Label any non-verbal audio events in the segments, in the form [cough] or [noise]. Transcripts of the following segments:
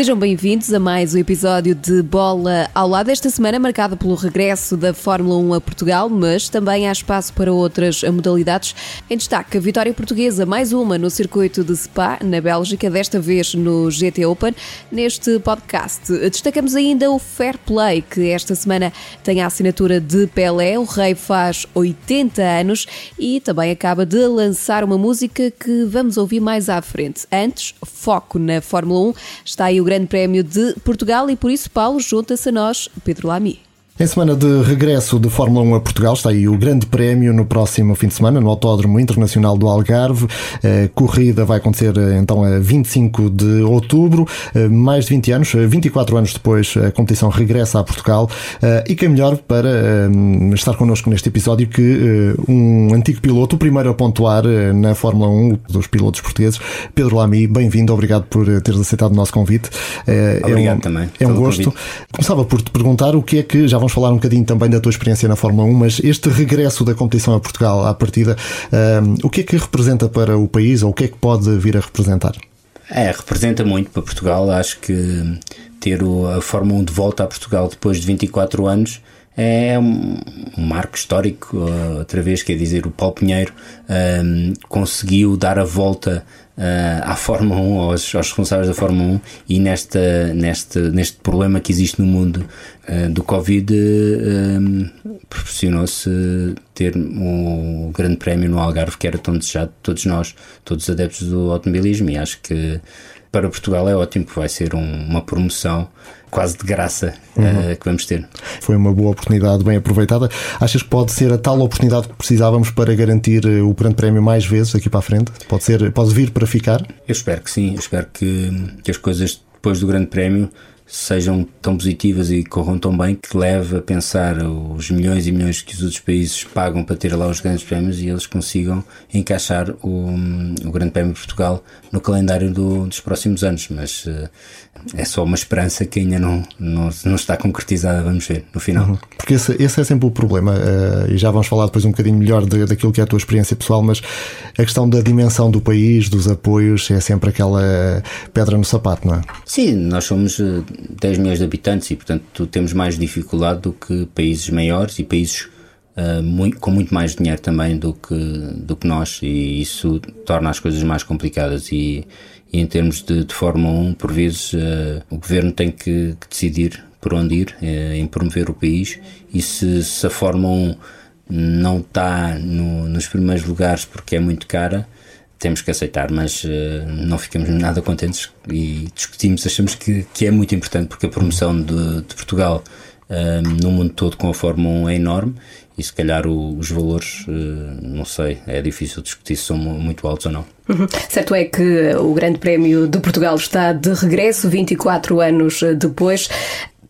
Sejam bem-vindos a mais um episódio de Bola ao Lado. Esta semana marcada pelo regresso da Fórmula 1 a Portugal, mas também há espaço para outras modalidades. Em destaque, a vitória portuguesa, mais uma no circuito de Spa, na Bélgica, desta vez no GT Open. Neste podcast, destacamos ainda o Fair Play, que esta semana tem a assinatura de Pelé. O Rei faz 80 anos e também acaba de lançar uma música que vamos ouvir mais à frente. Antes, foco na Fórmula 1. Está aí o Grande Prémio de Portugal e por isso, Paulo, junta-se a nós, Pedro Lamy. Em semana de regresso de Fórmula 1 a Portugal, está aí o Grande Prémio no próximo fim de semana, no Autódromo Internacional do Algarve. A corrida vai acontecer então a 25 de outubro, mais de 20 anos, 24 anos depois, a competição regressa a Portugal. E quem melhor para estar connosco neste episódio que um antigo piloto, o primeiro a pontuar na Fórmula 1 dos pilotos portugueses, Pedro Lamy. Bem-vindo, obrigado por teres aceitado o nosso convite. Obrigado é um, também. É um gosto. Convite. Começava por te perguntar o que é que já vamos falar um bocadinho também da tua experiência na Fórmula 1, mas este regresso da competição a Portugal à partida, um, o que é que representa para o país ou o que é que pode vir a representar? É, representa muito para Portugal. Acho que ter a Fórmula 1 de volta a Portugal depois de 24 anos é um, marco histórico. Outra vez, quer dizer, o Paulo Pinheiro um, conseguiu dar a volta à Fórmula 1, aos, aos, responsáveis da Fórmula 1 e nesta, neste, neste problema que existe no mundo uh, do Covid, uh, proporcionou-se ter um grande prémio no Algarve que era tão desejado de todos nós, todos os adeptos do automobilismo, e acho que para Portugal é ótimo, que vai ser um, uma promoção quase de graça uhum. uh, que vamos ter. Foi uma boa oportunidade bem aproveitada. Achas que pode ser a tal oportunidade que precisávamos para garantir eh, o Grande Prémio mais vezes aqui para a frente? Pode, ser, pode vir para ficar? Eu espero que sim, eu espero que, que as coisas depois do Grande Prémio sejam tão positivas e corram tão bem que leve a pensar os milhões e milhões que os outros países pagam para ter lá os grandes prémios e eles consigam encaixar o, o Grande Prémio de Portugal no calendário do, dos próximos anos. Mas uh, é só uma esperança que ainda não, não, não está concretizada, vamos ver, no final. Uhum. Porque esse, esse, é sempre o problema, uh, e já vamos falar depois um bocadinho melhor de, daquilo que é a tua experiência pessoal, mas a questão da dimensão do país, dos apoios, é sempre aquela pedra no sapato, não é? Sim, nós somos 10 milhões de habitantes e, portanto, temos mais dificuldade do que países maiores e países uh, muito, com muito mais dinheiro também do que, do que nós, e isso torna as coisas mais complicadas. E, e em termos de, de Fórmula 1, por vezes uh, o governo tem que, que, decidir por onde ir, uh, em promover o país, e se, se a Fórmula 1 não está no, nos primeiros lugares porque é muito cara, temos que aceitar, mas uh, não ficamos nada contentes e discutimos, achamos que, que é muito importante porque a promoção de, de Portugal no mundo todo com a Fórmula 1 é enorme e se calhar o, os valores, uh, não sei, é difícil discutir se são muito altos ou não. Uhum. Certo é que o Grande Prémio de Portugal está de regresso 24 anos depois.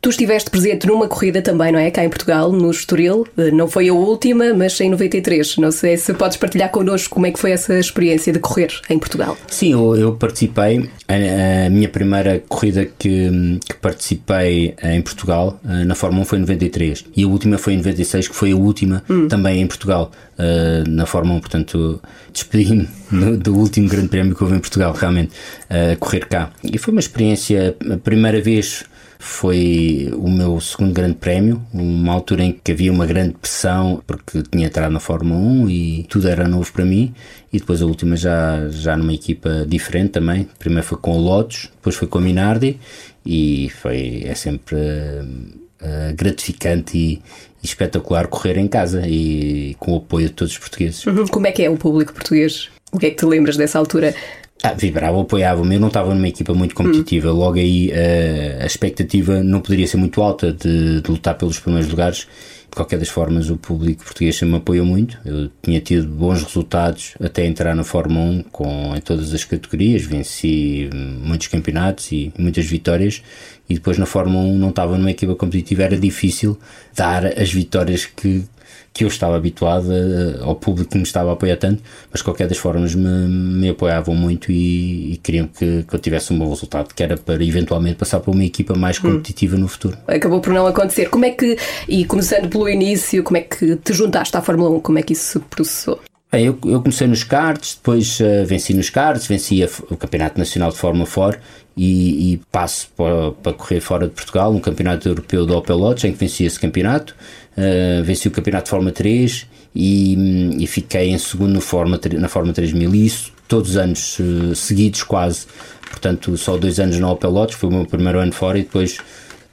Tu estiveste presente numa corrida também, não é? Cá em Portugal, no Estoril. Eh, não foi a última, mas em 93. Não sei se podes partilhar connosco como é que foi essa experiência de correr em Portugal. Sim, eu, eu participei. A, a, minha primeira corrida que, que, participei em Portugal eh, na Fórmula 1 foi em 93. E a última foi em 96, que foi a última hum. também em Portugal uh, na Fórmula 1. Portanto, despedi-me [laughs] do último grande prémio que houve em Portugal, realmente, a correr cá. E foi uma experiência, a primeira vez foi o meu segundo grande prémio, uma altura em que havia uma grande pressão porque tinha entrado na Fórmula 1 e tudo era novo para mim. E depois a última já, já numa equipa diferente também. Primeiro foi com o Lotus, depois foi com a Minardi e foi, é sempre uh, gratificante e, e espetacular correr em casa e com o apoio de todos os portugueses. Como é que é o público português? O que é que te lembras dessa altura? Ah, vibrava, apoiava-me. Eu não estava numa equipa muito competitiva. Hum. Logo aí uh, a expectativa não poderia ser muito alta de, de, lutar pelos primeiros lugares. De qualquer das formas, o público português sempre me apoiou muito. Eu tinha tido bons resultados até entrar na Fórmula 1 com, em todas as categorias. Venci muitos campeonatos e muitas vitórias. E depois na Fórmula 1 não estava numa equipa competitiva. Era difícil dar as vitórias que que eu estava habituado a, ao público que me estava a apoiar tanto, mas de qualquer das formas me, me apoiavam muito e, e queriam que, que, eu tivesse um bom resultado, que era para eventualmente passar para uma equipa mais hum. competitiva hum. no futuro. Acabou por não acontecer. Como é que, e começando pelo início, como é que te juntaste à Fórmula 1? Como é que isso se processou? Bem, eu, eu, comecei nos karts, depois uh, venci nos karts, venci a, o Campeonato Nacional de Fórmula 4 e, e passo para, para, correr fora de Portugal, um Campeonato Europeu de Opel Lotus, em que venci esse campeonato, uh, venci o Campeonato de Fórmula 3 e, e fiquei em segundo no Fórmula, na Fórmula 3000 e isso todos os anos uh, seguidos quase, portanto só dois anos na Opel Lotus, foi o meu primeiro ano fora e depois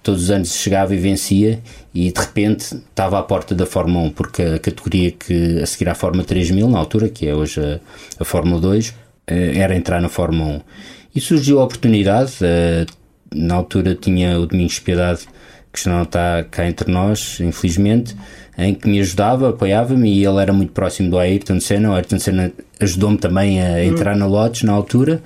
todos os anos chegava e vencia e de repente estava à porta da Fórmula 1, porque a categoria que a seguir à Fórmula 3000, na altura, que é hoje a, a Fórmula 2, eh, era entrar na Fórmula 1. E surgiu a oportunidade, eh, na altura tinha o Domingos Piedade, que já não está cá entre nós, infelizmente, em que me ajudava, apoiava-me e ele era muito próximo do Ayrton Senna. O Ayrton Senna ajudou-me também a entrar na Lotus na altura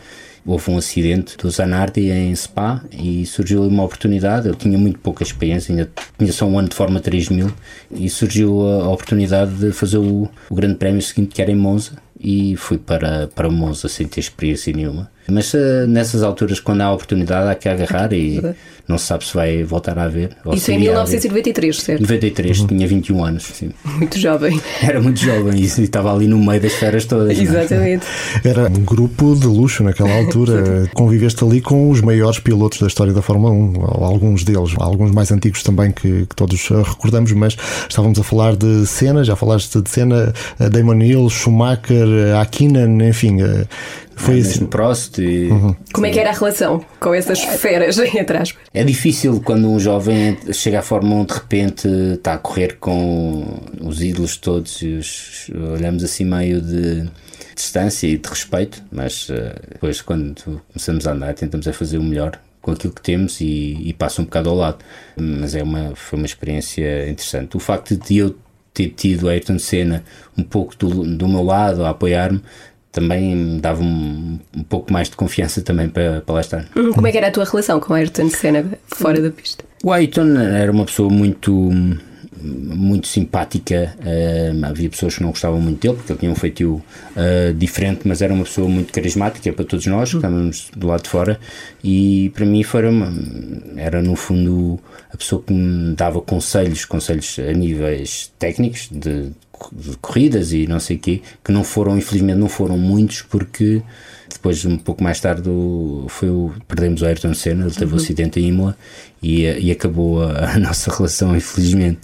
houve um acidente do Zanardi em Spa e surgiu uma oportunidade. Eu tinha muito pouca experiência, ainda tinha só um ano de forma 3000 e surgiu a oportunidade de fazer o, o grande prémio seguinte que era em Monza e fui para, para Monza sem ter experiência nenhuma. Mas uh, nessas alturas, quando há oportunidade, há que agarrar e não se sabe se vai voltar a haver. Isso em 1993, certo? 93, uhum. tinha 21 anos. Sim. Muito jovem. [laughs] Era muito jovem e, estava ali no meio das feras todas. É? Exatamente. [laughs] Era um grupo de luxo naquela altura. [laughs] Conviveste ali com os maiores pilotos da história da Fórmula 1, alguns deles, alguns mais antigos também que, que todos recordamos, mas estávamos a falar de Senna, já falaste de Senna, eh, Damon Hill, Schumacher, eh, Akinan, enfim foi é, assim. Prost e... Uhum. Como é que era a relação com essas feras, [laughs] entre aspas? É difícil quando um jovem chega à Fórmula 1 de repente está a correr com os ídolos todos e os, olhamos assim meio de distância e de respeito, mas uh, depois quando começamos a andar tentamos a fazer o melhor com aquilo que temos e, e passa um bocado ao lado. Mas é uma, foi uma experiência interessante. O facto de eu ter tido a Ayrton Senna um pouco do, do meu lado a apoiar-me também me dava um, um, pouco mais de confiança também para, para lá estar. Hum, como é que era a tua relação com Ayrton Senna fora da pista? O Ayrton era uma pessoa muito muito simpática. Uh, havia pessoas que não gostavam muito dele porque ele tinha um feitio uh, diferente, mas era uma pessoa muito carismática para todos nós que estávamos do lado de fora. E para mim foi uma, era no fundo a pessoa que me dava conselhos, conselhos a níveis técnicos de corridas e não sei o quê, que não foram, infelizmente, não foram muitos, porque depois, um pouco mais tarde, foi o, perdemos o Ayrton Senna, ele teve uhum. um acidente em Imola e, e acabou a, a, [laughs] nossa relação, infelizmente.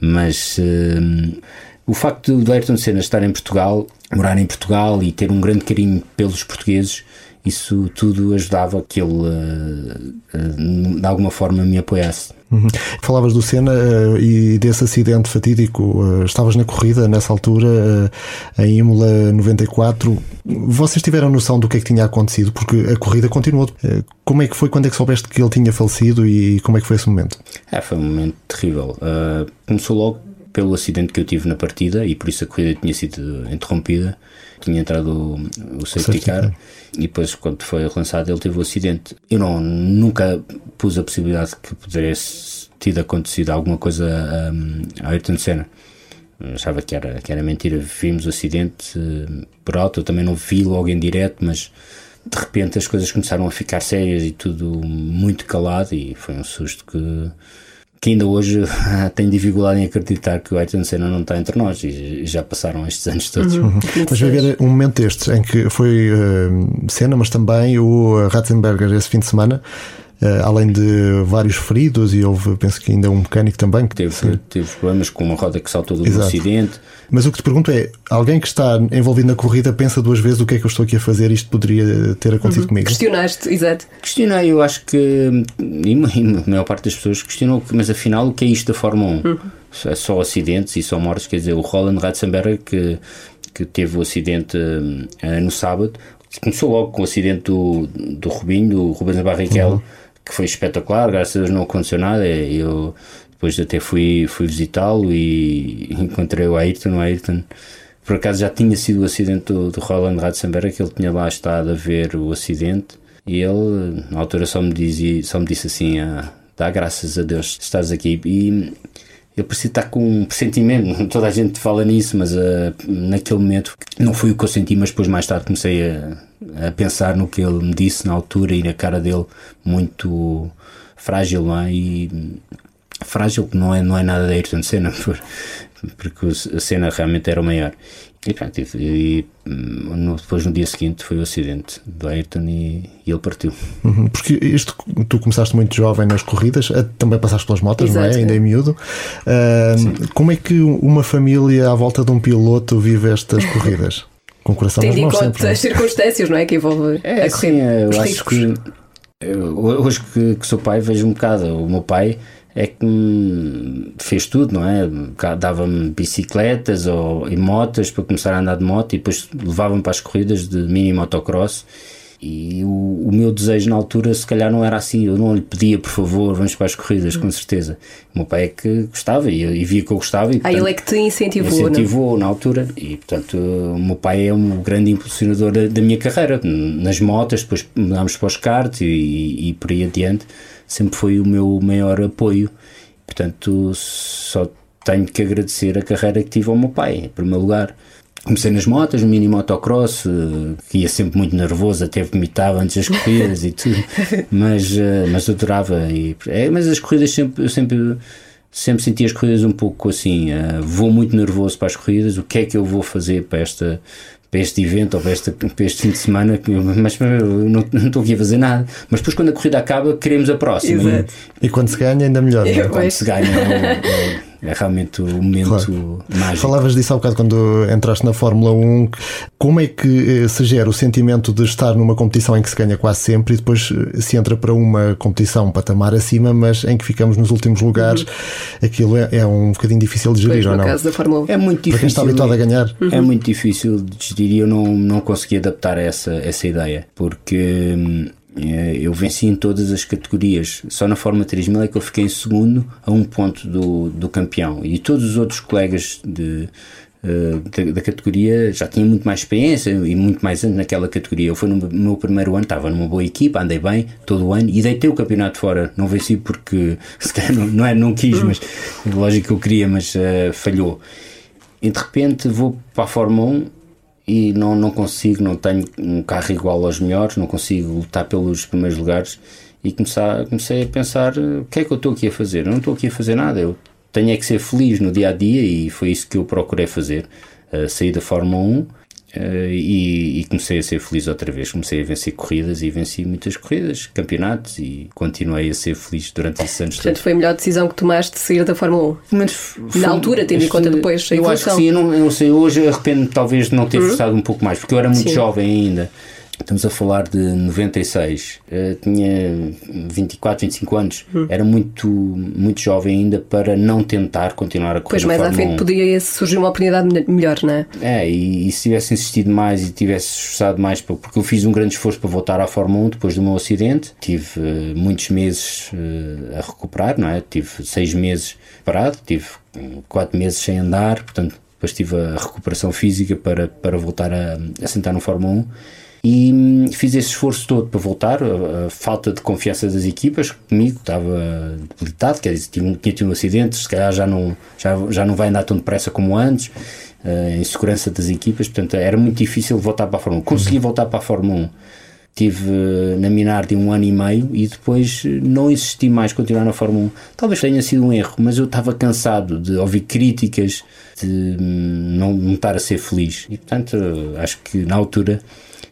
Mas uh, o facto do Ayrton Senna estar em Portugal, morar em Portugal e ter um grande carinho pelos portugueses, isso tudo ajudava que ele uh, uh, de alguma forma me apoiasse. Uhum. Falavas do Senna uh, e desse acidente fatídico. Uh, estavas na corrida nessa altura, uh, em Imola 94. Vocês tiveram noção do que é que tinha acontecido? Porque a corrida continuou. como é que foi? Quando é que soubeste que ele tinha falecido e como é que foi esse momento? É, foi um momento terrível. começou logo pelo acidente que eu tive na partida e por isso a corrida tinha sido interrompida. Tinha entrado o, o safety car e depois, quando foi relançado, ele teve o acidente. Eu não, nunca pus a possibilidade que pudesse ter acontecido alguma coisa a, a Ayrton Senna. Achava que era, que era mentira. Vimos o acidente uh, por alto, eu também não vi logo em direto, mas de repente as coisas começaram a ficar sérias e tudo muito calado e foi um susto que que ainda hoje [laughs] tenho dificuldade em acreditar que o Ayrton Senna não está entre nós e já passaram estes [laughs] anos todos. Uhum. Mas vai haver um momento destes em que foi uh, Senna, mas também o Ratzenberger esse fim de semana. Uh, além de vários feridos, e houve, penso que ainda um mecânico também que teve, teve problemas com uma roda que saltou do Exato. acidente. Mas o que te pergunto é: alguém que está envolvido na corrida pensa duas vezes o que é que eu estou aqui a fazer? Isto poderia ter acontecido uhum. comigo? Questionaste, exato. Questionei, eu acho que e a maior parte das pessoas questionou, mas afinal, o que é isto da Fórmula 1? Uhum. É só acidentes e só mortes, quer dizer, o Roland Ratzenberger que, que teve o acidente uh, no sábado, começou logo com o acidente do, do Rubinho, do Rubens Barrichello. Uhum que foi espetacular, graças a Deus não aconteceu nada. Eu depois até fui, fui visitá-lo e encontrei o Ayrton. O Ayrton, por acaso, já tinha sido o acidente do, do Roland Ratzenberger, que ele tinha lá estado a ver o acidente. E ele, na altura, só me, dizia, só me disse assim: ah, dá graças a Deus estás aqui. E eu preciso estar com um pressentimento, toda a gente fala nisso, mas uh, naquele momento não foi o que eu senti, mas depois mais tarde comecei a, a, pensar no que ele me disse na altura e na cara dele muito frágil, não é? E frágil que não é, não é nada da Ayrton Senna, porque a cena realmente era o maior. E, pronto, e, e hum, depois no dia seguinte foi o acidente do Ayrton e, e ele partiu. Uhum, porque isto, tu começaste muito jovem nas corridas, também passaste pelas motas, Exato, não é? Ainda é miúdo. Uh, como é que uma família à volta de um piloto vive estas corridas? [laughs] Com o coração Tendo em conta sempre, as circunstâncias, não é? Que envolve é, a corrida. Sim, eu acho riscos. que hoje que, que sou pai vejo um bocado. O meu pai é que fez tudo, não é? Dava-me bicicletas ou, e motas para começar a andar de moto e depois levava-me para as corridas de mini motocross. E o, o, meu desejo na altura, se calhar, não era assim. Eu não lhe pedia, por favor, vamos para as corridas, com certeza. O meu pai é que gostava e, e via que eu gostava. E, portanto, ah, ele é que te incentivou, é? Incentivou não? na altura. E, portanto, o meu pai é um grande impulsionador da, da minha carreira. Nas motas, depois mudámos para os karts e, e, e por aí adiante sempre foi o meu maior apoio. Portanto, só tenho que agradecer a carreira que tive ao meu pai, em primeiro lugar. Comecei nas motas, no mini motocross, eh, que ia sempre muito nervoso, até vomitava antes das corridas e tudo, [laughs] mas, eh, mas adorava. E, é, mas as corridas sempre, eu sempre, sempre senti as corridas um pouco assim, uh, vou muito nervoso para as corridas, o que é que eu vou fazer para esta, para este evento ou para este, para este fim de semana, mas não, não estou aqui a fazer nada. Mas depois, quando a corrida acaba, queremos a próxima. Exato. E, e quando se ganha, ainda melhor. É? Quando se ganha, [laughs] é, é, é realmente o momento claro. mágico. Falavas disso há bocado quando entraste na Fórmula 1. Como é que eh, se gera o sentimento de estar numa competição em que se ganha quase sempre e depois eh, se entra para uma competição um patamar acima, mas em que ficamos nos últimos lugares? Uhum. Aquilo é, é, um bocadinho difícil de gerir, pois, ou não? Caso da Fórmula 1. É muito difícil. Para quem está habituado a ganhar. Uhum. É muito difícil de gerir e eu não, não consegui adaptar a essa, essa ideia, porque hum, é, eu venci em todas as categorias. Só na Fórmula 3000 é que eu fiquei em segundo a um ponto do, do campeão. E todos os outros colegas de, uh, da, da, categoria já tinham muito mais experiência e muito mais anos naquela categoria. Eu fui no meu primeiro ano, estava numa boa equipa, andei bem todo o ano e deitei o campeonato fora. Não venci porque, [laughs] se calhar, não, não, é, não quis, mas lógico que eu queria, mas uh, falhou. E de repente vou para a Fórmula 1 e não, não consigo, não tenho um carro igual aos melhores, não consigo lutar pelos primeiros lugares e comecei, comecei a pensar o que é que eu estou aqui a fazer? Eu não estou aqui a fazer nada, eu tenho é que ser feliz no dia a dia e foi isso que eu procurei fazer. Uh, da Fórmula 1 Uh, e, e, comecei a ser feliz outra vez. Comecei a vencer corridas e venci muitas corridas, campeonatos e continuei a ser feliz durante esses anos. Portanto, foi a melhor decisão que tomaste de sair da Fórmula 1? Mas foi, Na altura, tendo em conta depois a Eu acho que sim, eu não, eu não sei. Hoje arrependo-me talvez de não ter uhum. forçado um pouco mais, porque eu era muito sim. jovem ainda. Estamos a falar de 96, uh, eh, tinha 24, 25 anos, hum. era muito, muito jovem ainda para não tentar continuar a correr. Pois mais à frente 1. podia surgir uma oportunidade melhor, não é? É, e, e, se tivesse insistido mais e tivesse esforçado mais, porque eu fiz um grande esforço para voltar à Fórmula 1 depois do meu acidente, tive uh, muitos meses uh, a recuperar, não é? Tive seis meses parado, tive quatro meses sem andar, portanto, depois tive a recuperação física para, para voltar a, a sentar no Fórmula 1 e hum, fiz esse esforço todo para voltar. A, a, falta de confiança das equipas comigo estava debilitado, quer dizer, tinha, tinha tido um acidente, se calhar já não, já, já não vai andar tão depressa como antes. Uh, insegurança das equipas, portanto era muito difícil voltar para a Fórmula 1. Consegui uhum. voltar para a Fórmula 1. Tive uh, na Minardi um ano e meio e depois não insisti mais continuar na Fórmula 1. Talvez tenha sido um erro, mas eu estava cansado de ouvir críticas, de hum, não, não estar a ser feliz. E portanto, acho que na altura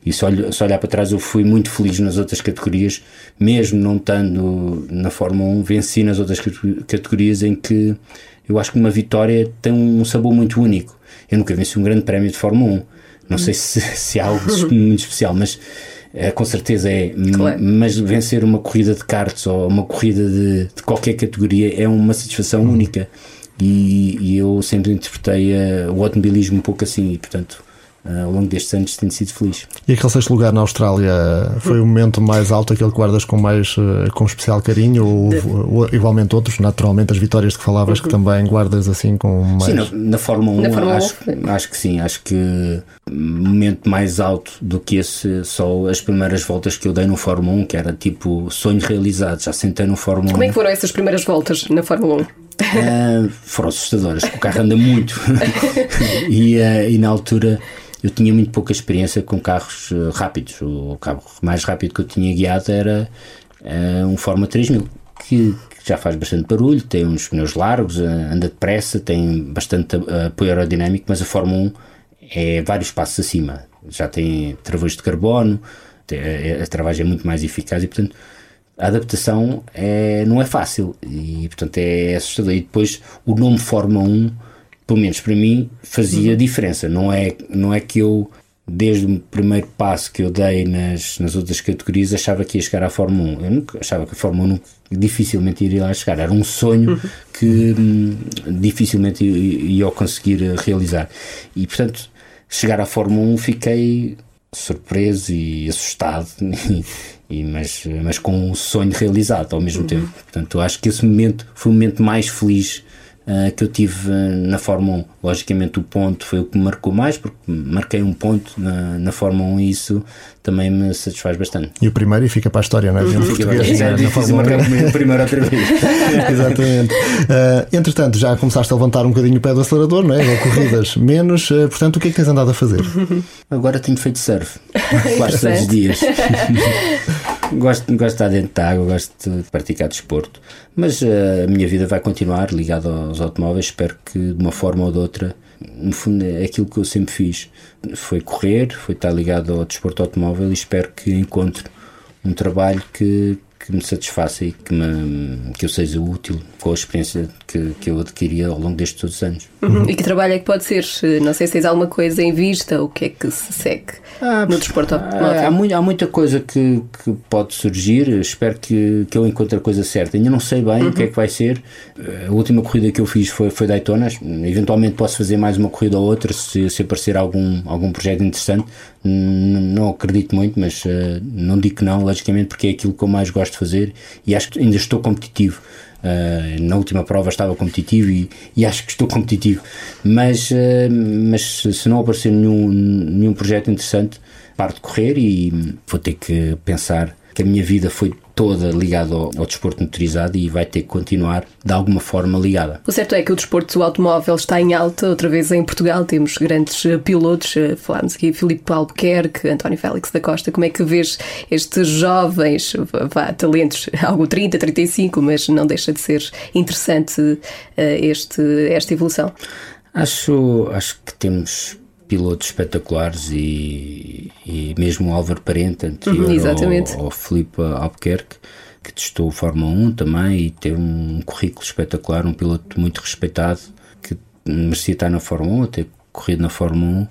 e se, olho, se olhar para trás, eu fui muito feliz nas outras categorias, mesmo não estando na Fórmula 1, venci nas outras categorias em que eu acho que uma vitória tem um sabor muito único. Eu nunca venci um grande prémio de Fórmula 1. Não sei se, [laughs] se há algo muito especial, mas é, com certeza é. Claro. Mas vencer uma corrida de karts ou uma corrida de, de qualquer categoria é uma satisfação hum. única. E, e, eu sempre interpretei uh, o automobilismo um pouco assim, e portanto ao longo destes anos tenho sido feliz. E aquele sexto lugar na Austrália foi o momento mais alto, aquele que guardas com mais uh, com especial carinho, ou, ou, igualmente outros, naturalmente as vitórias de que falavas uhum. que também guardas assim com mais. Sim, na, na Fórmula 1 na Fórmula acho, 1. acho que sim, acho que momento mais alto do que esse, só as primeiras voltas que eu dei no Fórmula 1, que era tipo sonho realizado, já sentei no Fórmula 1. Como é que foram essas primeiras voltas na Fórmula 1? uh, foram assustadoras. O carro anda muito [laughs] [laughs] e, uh, e na altura eu tinha muito pouca experiência com carros uh, rápidos. O carro mais rápido que eu tinha guiado era um Forma 3000, que, que, já faz bastante barulho, tem uns pneus largos, anda depressa, tem bastante apoio aerodinâmico, mas a Fórmula 1 é vários passos acima. Já tem travões de carbono, a travagem é muito mais eficaz e, portanto, a adaptação é, não é fácil e, portanto, é assustador. E depois o nome Fórmula 1, pelo menos para mim, fazia uhum. diferença. Não é, não é que eu, desde o primeiro passo que eu dei nas, nas outras categorias, achava que ia chegar à Fórmula 1. Eu nunca, achava que a Fórmula 1 dificilmente iria lá chegar. Era um sonho uhum. que hum, dificilmente ia, ia conseguir realizar. E, portanto, chegar à Fórmula 1 fiquei surpreso e assustado [laughs] E, mas, mas com um sonho realizado ao mesmo uhum. tempo. Portanto, acho que esse momento foi o momento mais feliz uh, que eu tive uh, na Fórmula 1. Logicamente, o ponto foi o que me marcou mais, porque marquei um ponto na, na Fórmula 1 e isso também me satisfaz bastante. E o primeiro e fica para a história, não é? Uhum. Fica para, é, é difícil marcar o primeiro outra vez. [laughs] Exatamente. Uh, entretanto, já começaste a levantar um bocadinho o pé do acelerador, não é? Ou corridas menos. portanto, o que é que tens andado a fazer? Agora tenho feito surf. [laughs] Quase todos os dias. [laughs] gosto, gosto de estar dentro da água, gosto de praticar desporto, mas uh, a minha vida vai continuar ligada aos automóveis. Espero que de uma forma ou de outra, no fundo, é aquilo que eu sempre fiz: foi correr, foi estar ligado ao desporto automóvel e espero que encontre um trabalho que, que me satisfaça e que, me, que eu seja útil com a experiência que, que eu adquiri ao longo destes todos os anos. Uhum. E que trabalho é que pode ser? Não sei se tens alguma coisa em vista, o que é que se segue ah, no desporto há, há, muito, há muita coisa que, que pode surgir, espero que, que eu encontre a coisa certa. Ainda não sei bem uhum. o que é que vai ser. A última corrida que eu fiz foi, foi Daytona, eventualmente posso fazer mais uma corrida ou outra se, se aparecer algum, algum projeto interessante. Não acredito muito, mas uh, não digo que não, logicamente, porque é aquilo que eu mais gosto de fazer e acho que ainda estou competitivo. Uh, na última prova estava competitivo e, e acho que estou competitivo, mas, uh, mas se não aparecer nenhum, nenhum projeto interessante, paro de correr e vou ter que pensar que a minha vida foi toda ligada ao, ao, desporto motorizado e vai ter que continuar de alguma forma ligada. O certo é que o desporto automóvel está em alta, outra vez em Portugal temos grandes eh, pilotos, eh, falámos aqui Filipe Albuquerque, António Félix da Costa, como é que vês estes jovens, vá, talentos, [laughs] algo 30, 35, mas não deixa de ser interessante eh, este, esta evolução? Acho, acho que temos pilotos espetaculares e, e mesmo o Álvaro Parente, anterior uhum, ao, ao Filipe Albuquerque, que testou Fórmula 1 também e teve um currículo espetacular, um piloto muito respeitado, que merecia estar na Fórmula 1, ter corrido na Fórmula 1,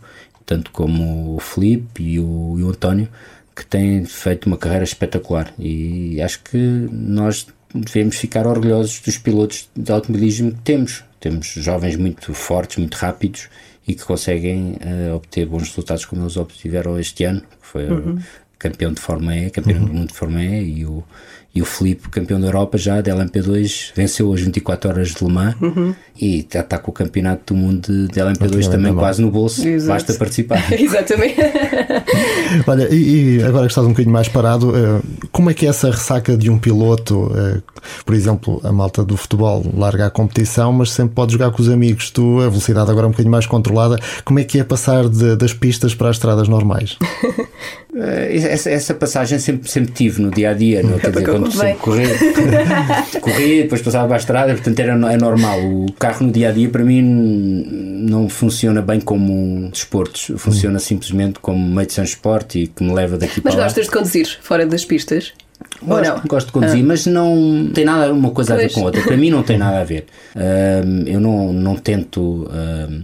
tanto como o Filipe e o, e o António, que têm feito uma carreira espetacular. E acho que nós devemos ficar orgulhosos dos pilotos de automobilismo que temos. Temos jovens muito fortes, muito rápidos e que conseguem uh, obter bons resultados como eles obtiveram este ano, que foi uhum. campeão de Fórmula E, campeão uhum. do mundo de Fórmula E e o, e o Felipe, campeão da Europa já da LMP2, venceu as 24 horas de Le Mans uhum. e já está com o campeonato do mundo de, de LMP2 também quase no bolso, Exato. basta participar. [laughs] Exatamente. [laughs] Olha, e, e, agora que estás um bocadinho mais parado, eh, como é que é essa ressaca de um piloto? Eh, por exemplo, a malta do futebol larga a competição, mas sempre pode jogar com os amigos. Tu, a velocidade agora é um bocadinho mais controlada, como é que é passar de, das pistas para as estradas normais? [laughs] Eh, essa, essa, passagem sempre, sempre tive no dia a dia, não? Quer dizer, quando sempre correr, [laughs] corria, depois passava para a estrada, portanto era, é normal. O carro no dia a dia para mim não funciona bem como desportos, funciona hum. simplesmente como meio de transporte e que me leva daqui mas para lá. Mas gostas de conduzir fora das pistas? Gosto, gosto de conduzir, ah. mas não tem nada uma coisa pois. a ver com a outra. Para mim não tem [laughs] nada a ver. Uh, eu não, não tento. Uh,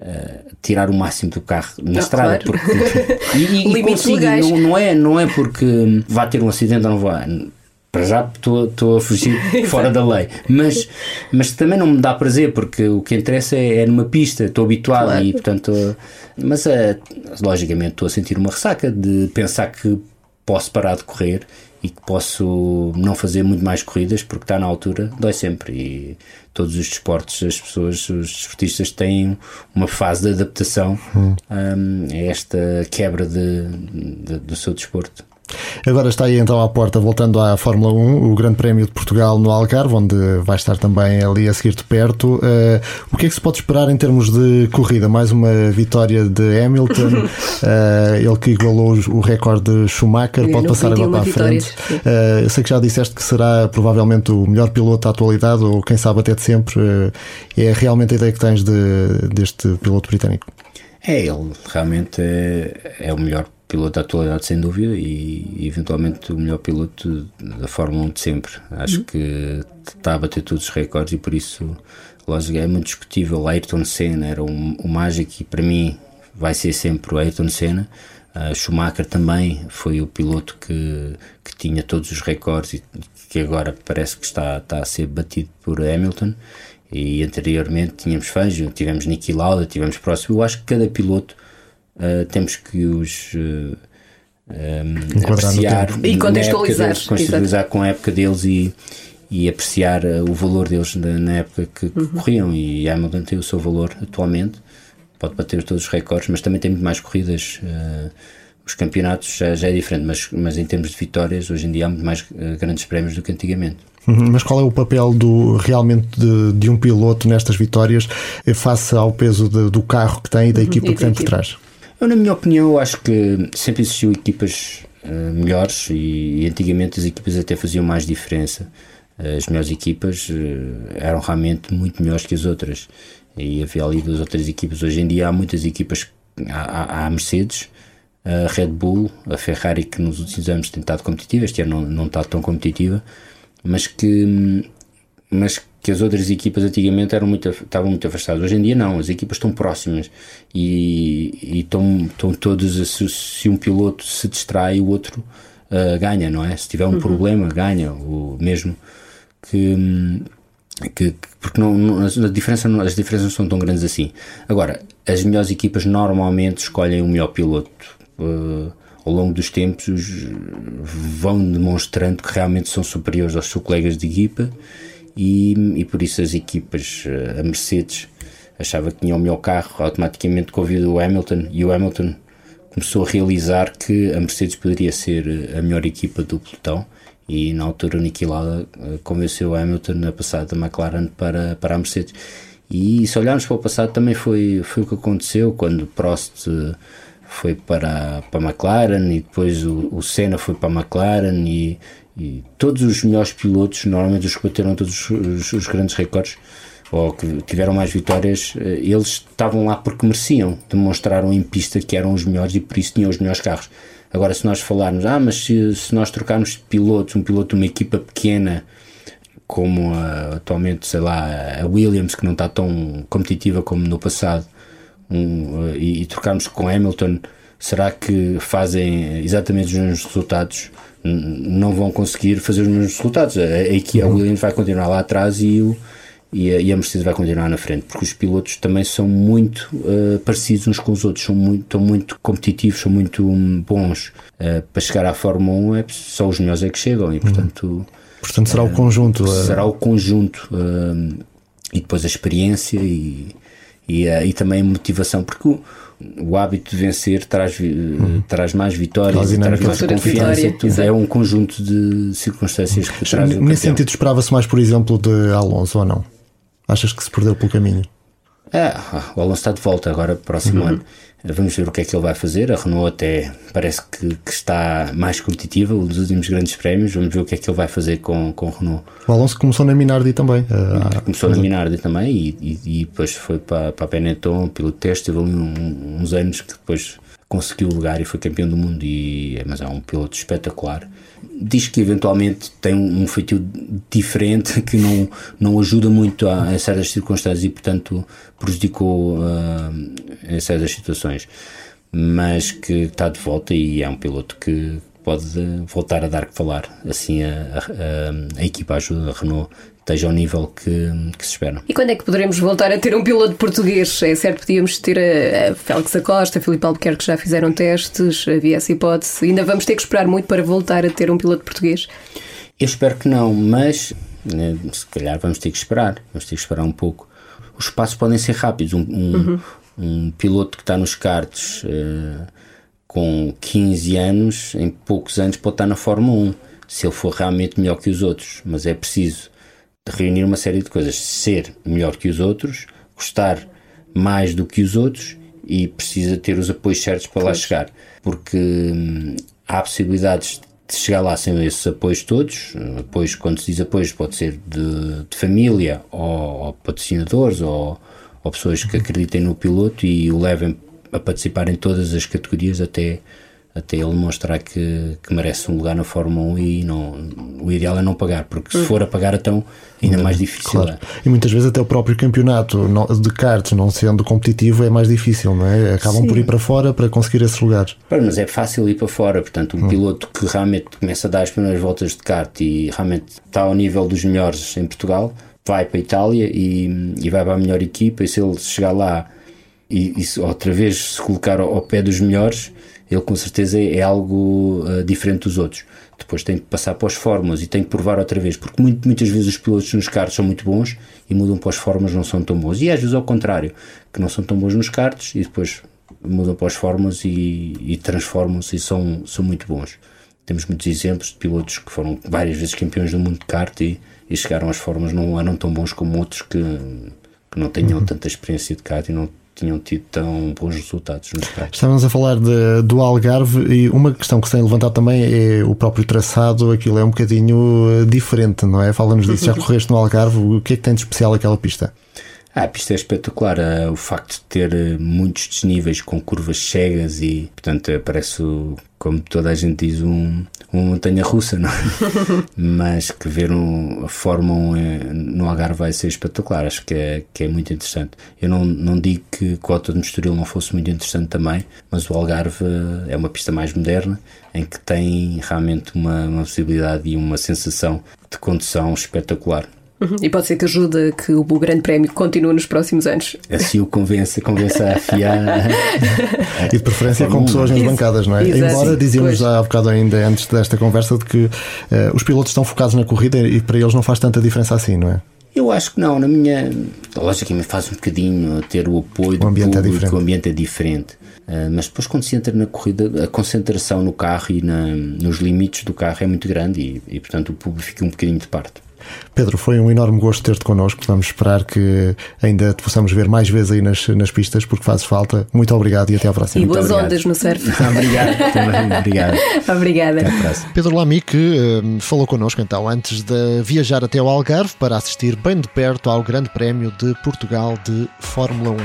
Uh, tirar o máximo do carro na não, estrada claro. porque [laughs] e, e consigo, não, não, é, não é porque vá ter um acidente ou não vá para já estou a fugir [laughs] fora da lei mas, mas também não me dá prazer porque o que interessa é, é numa pista estou habituado claro. e portanto mas uh, logicamente estou a sentir uma ressaca de pensar que posso parar de correr e que posso não fazer muito mais corridas porque está na altura, dói sempre. E todos os desportos, as pessoas, os desportistas têm uma fase de adaptação hum. um, a esta quebra de, de, do seu desporto. Agora está aí então à porta, voltando à Fórmula 1, o Grande Prémio de Portugal no Algarve, onde vai estar também ali a seguir de perto. Uh, o que é que se pode esperar em termos de corrida? Mais uma vitória de Hamilton, uh, [laughs] ele que igualou o recorde de Schumacher, Eu pode passar agora para a frente. Uh, eu sei que já disseste que será provavelmente o melhor piloto da atualidade, ou quem sabe até de sempre. Uh, é realmente a ideia que tens de, deste piloto britânico? É, ele realmente é, é o melhor piloto da atualidade, sem dúvida, e, e eventualmente o melhor piloto da Fórmula 1 de sempre. Acho uhum. que está a bater todos os recordes e por isso, lógico, é muito discutível. Ayrton Senna era um, um mágico e para mim vai ser sempre o Ayrton Senna. Uh, Schumacher também foi o piloto que, que tinha todos os recordes e que agora parece que está, está a ser batido por Hamilton. E anteriormente tínhamos Fangio, tivemos Niki Lauda, tivemos Próximo. Eu acho que cada piloto uh, temos que os uh, um, apreciar e contextualizar, deles, contextualizar com a época deles e, e apreciar uh, o valor deles na, na época que, que uhum. corriam. E Hamilton tem o seu valor atualmente, pode bater todos os recordes, mas também tem muito mais corridas. os campeonatos já, já, é diferente, mas, mas em termos de vitórias, hoje em dia há muito mais grandes prémios do que antigamente. Uhum, mas qual é o papel do, realmente de, de um piloto nestas vitórias eh, face ao peso de, do carro que tem e da uhum. equipa que tem por trás? Eu, na minha opinião, acho que sempre existiu equipas uh, melhores e, e, antigamente as equipas até faziam mais diferença. As melhores equipas uh, eram realmente muito melhores que as outras e havia ali duas outras equipas. Hoje em dia há muitas equipas, há, há Mercedes, a Red Bull, a Ferrari que nos últimos anos tem estado competitiva, este ano não, não está tão competitiva mas que, mas que as outras equipas antigamente eram muito, estavam muito afastadas. Hoje em dia não, as equipas estão próximas e, e estão, estão todas, se, se um piloto se distrai, o outro uh, ganha, não é? Se tiver um uhum. problema, ganha, o mesmo que, que porque não, não, a diferença, as diferenças não são tão grandes assim. Agora, as melhores equipas normalmente escolhem o melhor piloto. Uh, ao longo dos tempos vão demonstrando que realmente são superiores aos seus colegas de equipa e, e por isso as equipas, eh, a Mercedes achava que tinha o melhor carro, automaticamente convidou o Hamilton e o Hamilton começou a realizar que a Mercedes poderia ser eh, a melhor equipa do pelotão e na altura o Niki Lauda eh, convenceu o Hamilton a passar da McLaren para, para a Mercedes. E se olharmos para o passado também foi, foi o que aconteceu quando Prost foi para, para a McLaren e depois o, o Senna foi para a McLaren e, e todos os melhores pilotos, normalmente os que bateram todos os, os, grandes recordes ou que tiveram mais vitórias, eh, eles estavam lá porque mereciam, demonstraram em pista que eram os melhores e por isso tinham os melhores carros. Agora, se nós falarmos, ah, mas se, se nós trocarmos pilotos, um piloto de uma equipa pequena, como a, atualmente, sei lá, a Williams, que não está tão competitiva como no passado, um, uh, e, e trocarmos com Hamilton, será que fazem exatamente os mesmos resultados? Não vão conseguir fazer os mesmos resultados. A, a, a uhum. Williams vai continuar lá atrás e, o, e, a, e a Mercedes vai continuar na frente, porque os pilotos também são muito uh, parecidos uns com os outros, são muito, estão muito competitivos, são muito um, bons. Uh, para chegar à Fórmula 1, é, só os melhores é que chegam e, uhum. portanto. Uhum. Portanto, será uh, o conjunto. Será o conjunto. e depois a experiência e e, e também motivação, porque o, o hábito de vencer traz, uhum. traz mais vitórias, traz mais confiança, tudo é um conjunto de circunstâncias que trazem. Nesse sentido, esperava-se mais, por exemplo, de Alonso ou não? Achas que se perdeu pelo caminho? É, o Alonso está de volta agora, próximo uhum. ano. Vamos ver o que é que ele vai fazer. A Renault até parece que, que, está mais competitiva nos últimos grandes prémios. Vamos ver o que é que ele vai fazer com, com a Renault. O Alonso começou na Minardi também. Uh, começou na Minardi também e, e, e, depois foi para, para a Benetton pelo teste. Teve ali um, uns anos que depois conseguiu o lugar e foi campeão do mundo. E, mas é um piloto espetacular diz que eventualmente tem um feitio diferente que não, não ajuda muito a, a certas circunstâncias e, portanto, prejudicou uh, em certas situações. Mas que está de volta e é um piloto que pode voltar a dar que falar. Assim, a, a, a equipa ajuda a Renault esteja ao nível que, que, se espera. E quando é que poderemos voltar a ter um piloto português? É certo, podíamos ter a, a Félix Acosta, a Filipe Albuquerque que já fizeram testes, havia essa hipótese. Ainda vamos ter que esperar muito para voltar a ter um piloto português? Eu espero que não, mas né, se calhar vamos ter que esperar, vamos ter que esperar um pouco. Os passos podem ser rápidos. Um, um, uhum. um piloto que está nos karts. Uh, com 15 anos, em poucos anos, pode estar na Fórmula 1, se ele for realmente melhor que os outros. Mas é preciso reunir uma série de coisas: ser melhor que os outros, gostar mais do que os outros e precisa ter os apoios certos para lá chegar. Porque hum, há possibilidades de chegar lá sem esses apoios todos. Apoios, quando se diz apoios, pode ser de, de família ou, ou patrocinadores ou, ou pessoas que acreditem no piloto e o levem a participar em todas as categorias até até ele mostrar que, que merece um lugar na Fórmula 1 e não, o ideal é não pagar, porque se for a pagar então ainda mais difícil Claro. é. E muitas vezes até o próprio campeonato de karts não sendo competitivo é mais difícil, não é? Acabam por ir para fora para conseguir esses lugares. Mas é fácil ir para fora, portanto, um piloto que realmente começa a dar as primeiras voltas de kart e realmente está ao nível dos melhores em Portugal, vai para a Itália e, e vai para a melhor equipa. E se ele chegar lá e, e outra vez se colocar ao, ao pé dos melhores, ele com certeza é, algo ah, diferente dos outros. Depois tem que passar para os fórmulas e tem que provar outra vez, porque muito- muitas vezes os pilotos nos karts são muito bons e mudam para os fórmulas não são tão bons. E às vezes ao contrário, que não são tão bons nos karts e depois mudam para os fórmulas e, e transformam-se e são, são muito bons. Temos muitos exemplos de pilotos que foram várias vezes campeões do mundo de kart e, e chegaram às fórmulas não eram tão bons como outros que, que não tenham tanta experiência de kart e não tinham tido tão bons resultados nos karts. Estávamos a falar de- do Algarve e uma questão que se tem levantado também é o próprio traçado, aquilo é um bocadinho eh, diferente, não é? Fala-nos disso, já [laughs] correste no Algarve, o que é que tem de especial aquela pista? Ah, a pista é espetacular. ah, o facto de ter ah, muitos desníveis com curvas cegas e, portanto, parece, como toda a gente diz, um, uma montanha russa, não é? [laughs] Mas que ver um, a Fórmula 1 eh, no Algarve vai ser espetacular. Acho que é, que é muito interessante. Eu não, não digo que o Auto de Estoril não fosse muito interessante também, mas o Algarve ah, é uma pista mais moderna em que tem realmente uma, uma possibilidade e uma sensação de condução espetacular. Uhum. E pode ser que ajude que o Grande Prémio continue nos próximos anos. Assim o convença, convença a afiar. E de preferência com pessoas nas bancadas, não é? Exato. Embora dizíamos há bocado ainda antes desta conversa de que eh, os pilotos estão focados na corrida e para eles não faz tanta diferença assim, não é? Eu acho que não, na minha. Logicamente faz um bocadinho ter o apoio do ambiente é público, diferente. o ambiente é diferente. Ah, mas depois quando se entra na corrida, a concentração no carro e na- nos limites do carro é muito grande e, e, portanto o público fica um bocadinho de parte. Pedro, foi um enorme gosto ter-te connosco. Vamos esperar que ainda te possamos ver mais vezes aí nas, nas pistas, porque fazes falta. Muito obrigado e até à E próxima. boas obrigado. ondas no surf. [laughs] obrigado, também, obrigado. [laughs] Obrigada. Até à próxima. Pedro Lamy que eh, falou connosco então antes de viajar até ao Algarve para assistir bem de perto ao Grande Prémio de Portugal de Fórmula 1.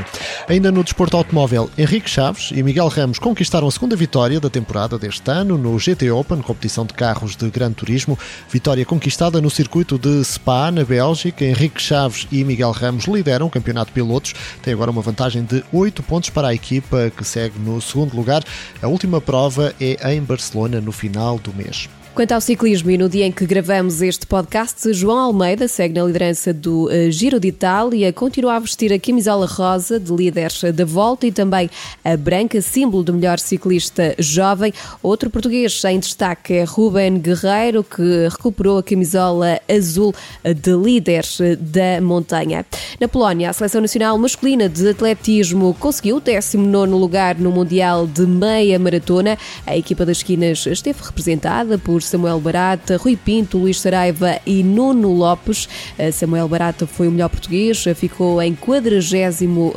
Ainda no desporto automóvel, Henrique Chaves e Miguel Ramos conquistaram a segunda vitória da temporada deste ano no GT Open, competição de carros de Gran Turismo. Vitória conquistada no circuito de Spa, na Bélgica. Henrique Chaves e Miguel Ramos lideram o campeonato de pilotos. Tem agora uma vantagem de 8 pontos para a equipa que segue no segundo lugar. A última prova é em Barcelona no final do mês. Quanto ao ciclismo e no dia em que gravamos este podcast, João Almeida segue na liderança do eh, Giro de Itália, continua a vestir a camisola rosa de líderes da volta e também a branca, símbolo do melhor ciclista jovem. Outro português em destaque é Ruben Guerreiro, que recuperou a camisola azul de líderes da montanha. Na Polónia, a seleção nacional masculina de atletismo conseguiu o 19 lugar no Mundial de Meia Maratona. A equipa das esquinas esteve representada por Samuel Barata, Rui Pinto, Luís Saraiva e Nuno Lopes. Eh, Samuel Barata foi o melhor português, eh, ficou em 40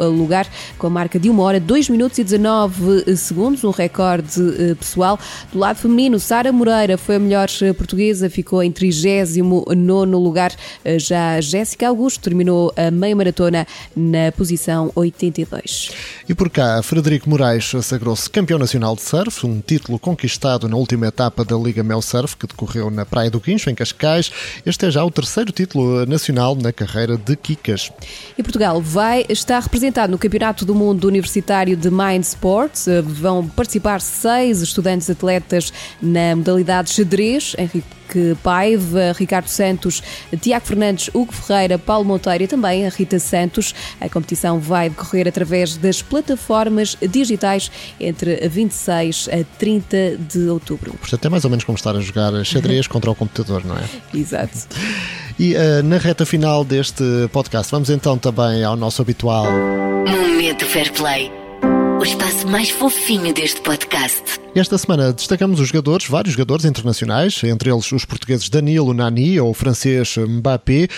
lugar com a marca de 1 hora, 2 minutos e 19 segundos, um recorde eh, pessoal. Do lado feminino, Sara Moreira foi a melhor eh, portuguesa, ficou em 39 lugar. Eh, Já Jéssica Augusto terminou a meia maratona na posição 82. E por cá, Frederico Moraes sagrou-se campeão nacional de surf, um título conquistado na última etapa da Liga Mel Surf, que decorreu na Praia do Guincho, em Cascais. Este é já o terceiro título nacional na carreira de Kikas. E Portugal vai estar representado no Campeonato do Mundo Universitário de Mind Sports. Eh, Vão participar seis estudantes atletas na modalidade xadrez. Henrique Paiva, Ricardo Santos, Tiago Fernandes, Hugo Ferreira, Paulo Monteiro e também a Rita Santos. A competição vai decorrer através das plataformas digitais entre 26 a 30 de outubro. Portanto, é mais ou menos como estar a jogar xadrez [laughs] contra o computador, não é? Exato. E eh, na reta final deste podcast, vamos então também ao nosso habitual. Momento Fair Play. O espaço mais fofinho deste podcast. Esta semana destacamos os jogadores, vários jogadores internacionais, entre eles os portugueses Danilo Nani ou o francês Mbappé,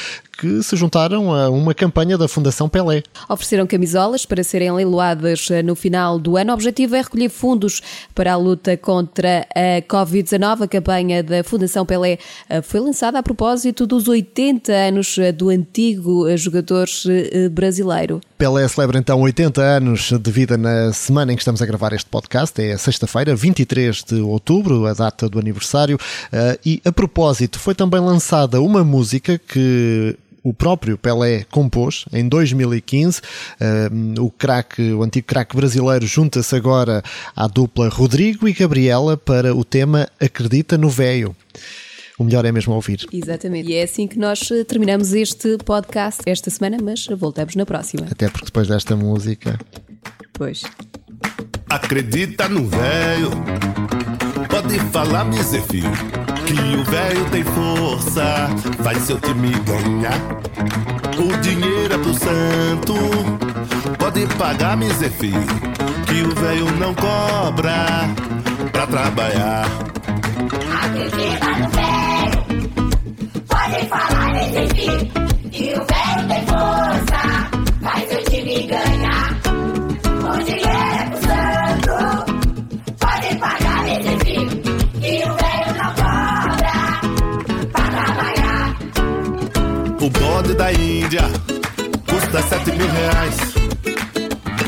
que se juntaram a uma campanha da Fundação Pelé. Ofereceram camisolas para serem leiloadas no final do ano. O objetivo é recolher fundos para a luta contra a Covid-19. A campanha da Fundação Pelé eh, foi lançada a propósito dos 80 anos eh, do antigo eh, jogador brasileiro. Pelé celebra então 80 anos de vida na semana em que estamos a gravar este podcast, é sexta-feira, 23 de outubro, a data do aniversário. E a propósito, foi também lançada uma música que o próprio Pelé compôs em 2015. Uh, o craque, o antigo craque brasileiro, junta-se agora à dupla Rodrigo e Gabriela para o tema Acredita no Véio. O melhor é mesmo ouvir. Exatamente. E é assim que nós eh, terminamos este podcast esta semana, mas voltamos na próxima. Até porque depois desta música. Pois. Acredita no véio, pode falar, meu filho que o velho tem força, faz seu time ganhar. O dinheiro é pro santo, pode pagar, me filho, que o velho não cobra pra trabalhar. Acredita no velho, pode falar, me filho, que o velho tem força, faz seu time ganhar. O dinheiro é santo, pode pagar, me filho, que o velho não cobra. O bode da Índia custa sete mil reais.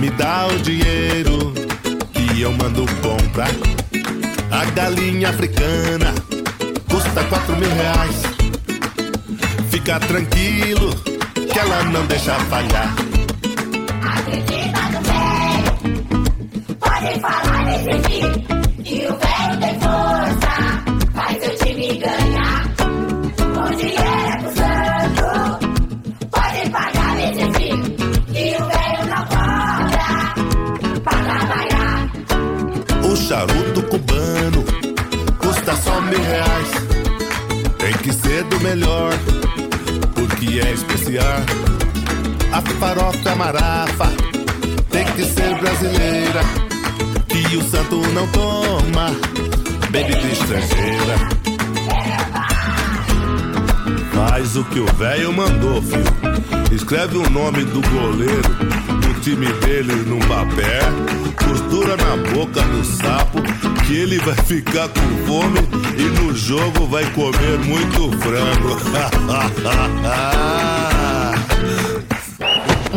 Me dá o dinheiro que eu mando comprar. A galinha africana custa quatro mil reais. Fica tranquilo que ela não deixa falhar. Acredita velho, pode falar nesse filho, que o velho tem força, faz o time ganhar. O dinheiro é pro charuto cubano custa só mil reais. Tem que ser do melhor, porque é especial. A farofa é marafa tem que ser brasileira. Que o santo não toma bebida estrangeira. Faz o que o velho mandou, filho. Escreve o nome do goleiro do time dele num papel costura na boca do sapo, que ele vai ficar com fome e no jogo vai comer muito frango. [laughs]